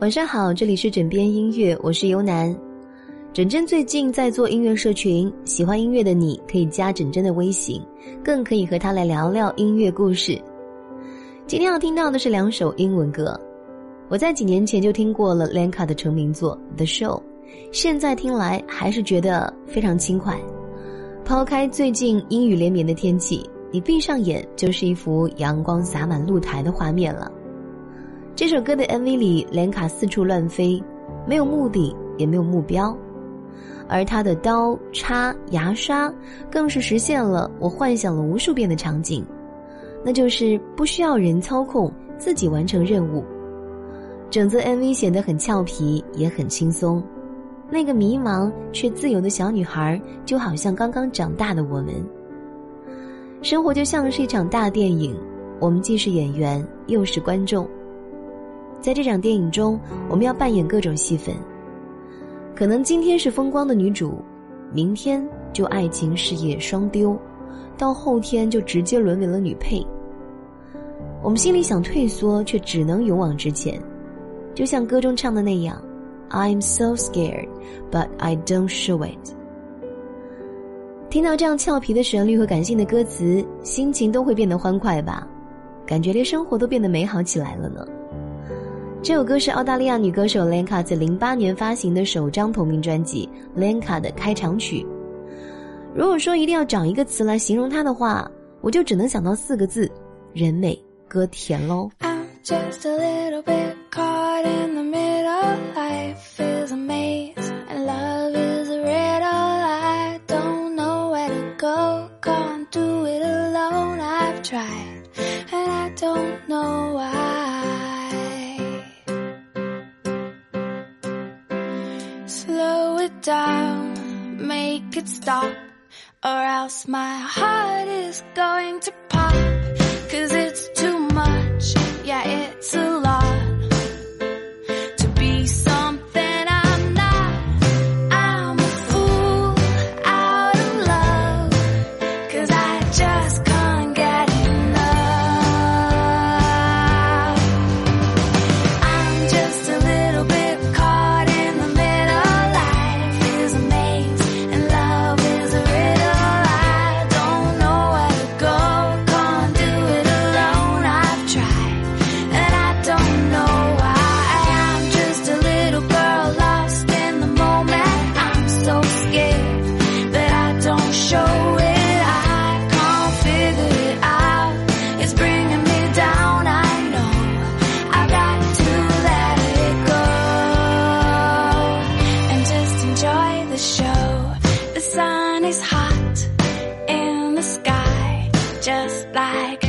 晚上好，这里是枕边音乐，我是尤楠。枕真最近在做音乐社群，喜欢音乐的你可以加枕真的微信，更可以和他来聊聊音乐故事。今天要听到的是两首英文歌，我在几年前就听过了 Lenka 的成名作《The Show》，现在听来还是觉得非常轻快。抛开最近阴雨连绵的天气，你闭上眼就是一幅阳光洒满露台的画面了。这首歌的 MV 里，连卡四处乱飞，没有目的，也没有目标，而他的刀叉、牙刷，更是实现了我幻想了无数遍的场景，那就是不需要人操控，自己完成任务。整则 MV 显得很俏皮，也很轻松。那个迷茫却自由的小女孩，就好像刚刚长大的我们。生活就像是一场大电影，我们既是演员，又是观众。在这场电影中，我们要扮演各种戏份。可能今天是风光的女主，明天就爱情事业双丢，到后天就直接沦为了女配。我们心里想退缩，却只能勇往直前，就像歌中唱的那样：“I'm so scared, but I don't show it。”听到这样俏皮的旋律和感性的歌词，心情都会变得欢快吧？感觉连生活都变得美好起来了呢。这首歌是澳大利亚女歌手 Lenka 在零八年发行的首张同名专辑《Lenka》的开场曲。如果说一定要找一个词来形容她的话，我就只能想到四个字：人美歌甜喽。Cause it's too much, yeah, it's a sun is hot in the sky, just like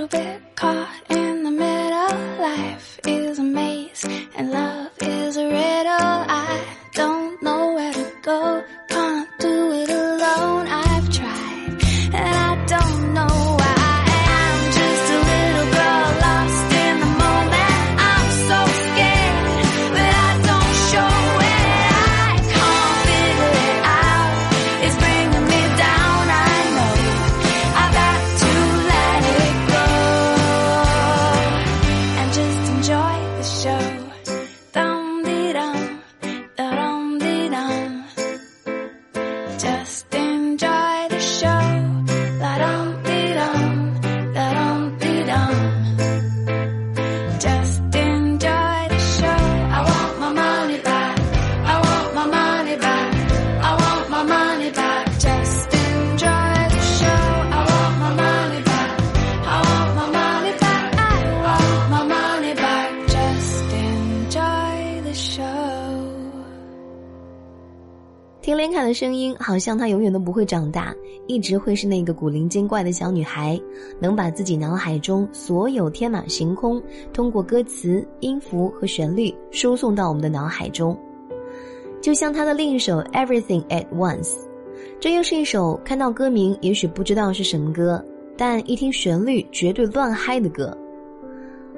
little bit caught in 听连凯的声音，好像她永远都不会长大，一直会是那个古灵精怪的小女孩，能把自己脑海中所有天马行空，通过歌词、音符和旋律输送到我们的脑海中。就像她的另一首《Everything at Once》，这又是一首看到歌名也许不知道是什么歌，但一听旋律绝对乱嗨的歌。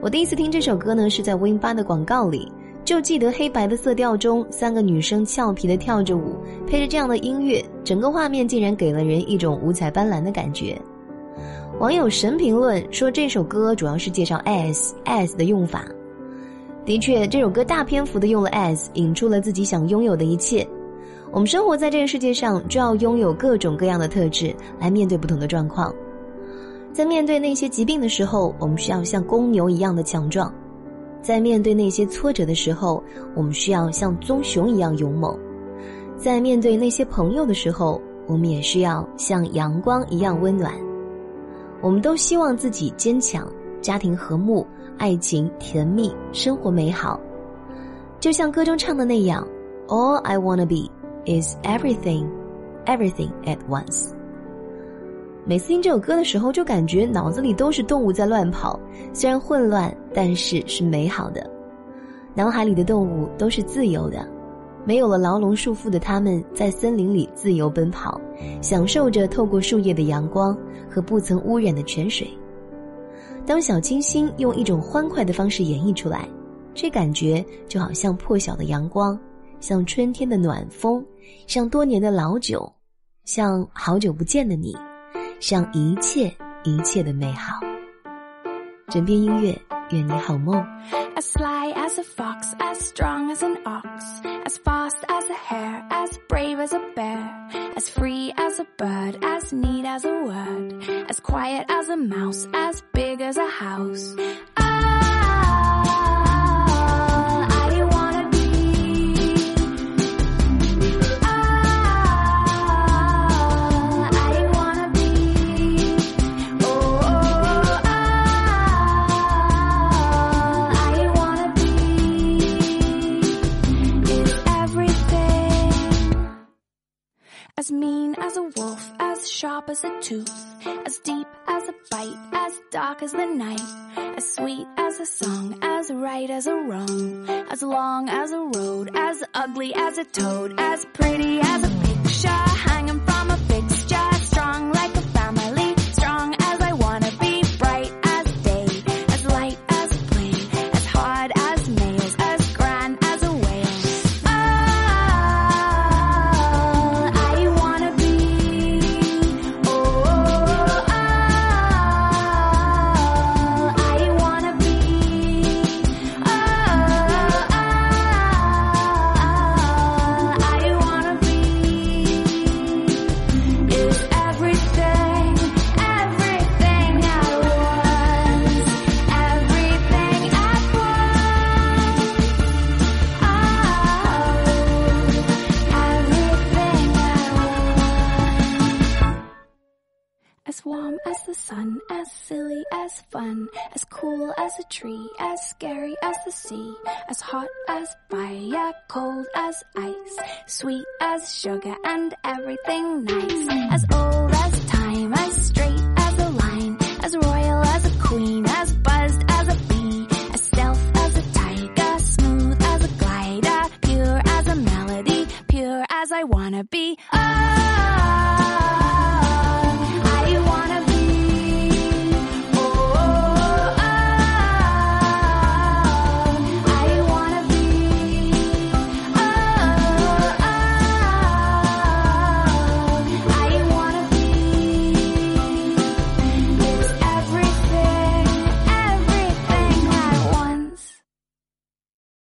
我第一次听这首歌呢，是在 Win 八的广告里。就记得黑白的色调中，三个女生俏皮的跳着舞，配着这样的音乐，整个画面竟然给了人一种五彩斑斓的感觉。网友神评论说，这首歌主要是介绍 as as 的用法。的确，这首歌大篇幅的用了 as，引出了自己想拥有的一切。我们生活在这个世界上，就要拥有各种各样的特质来面对不同的状况。在面对那些疾病的时候，我们需要像公牛一样的强壮。在面对那些挫折的时候，我们需要像棕熊一样勇猛；在面对那些朋友的时候，我们也需要像阳光一样温暖。我们都希望自己坚强，家庭和睦，爱情甜蜜，生活美好。就像歌中唱的那样：“All I wanna be is everything, everything at once。”每次听这首歌的时候，就感觉脑子里都是动物在乱跑，虽然混乱，但是是美好的。脑海里的动物都是自由的，没有了牢笼束缚的它们，在森林里自由奔跑，享受着透过树叶的阳光和不曾污染的泉水。当小清新用一种欢快的方式演绎出来，这感觉就好像破晓的阳光，像春天的暖风，像多年的老酒，像好久不见的你。像一切一切的美好。枕边音乐，愿你好梦。As sly as a fox, as strong as an ox, as fast as a hare, as brave as a bear, as free as a bird, as neat as a word, as quiet as a mouse, as big as a house. Tooth, as deep as a bite, as dark as the night, as sweet as a song, as right as a wrong, as long as a road, as ugly as a toad, as pretty as a picture As warm as the sun, as silly as fun, as cool as a tree, as scary as the sea, as hot as fire, cold as ice, sweet as sugar and everything nice, as old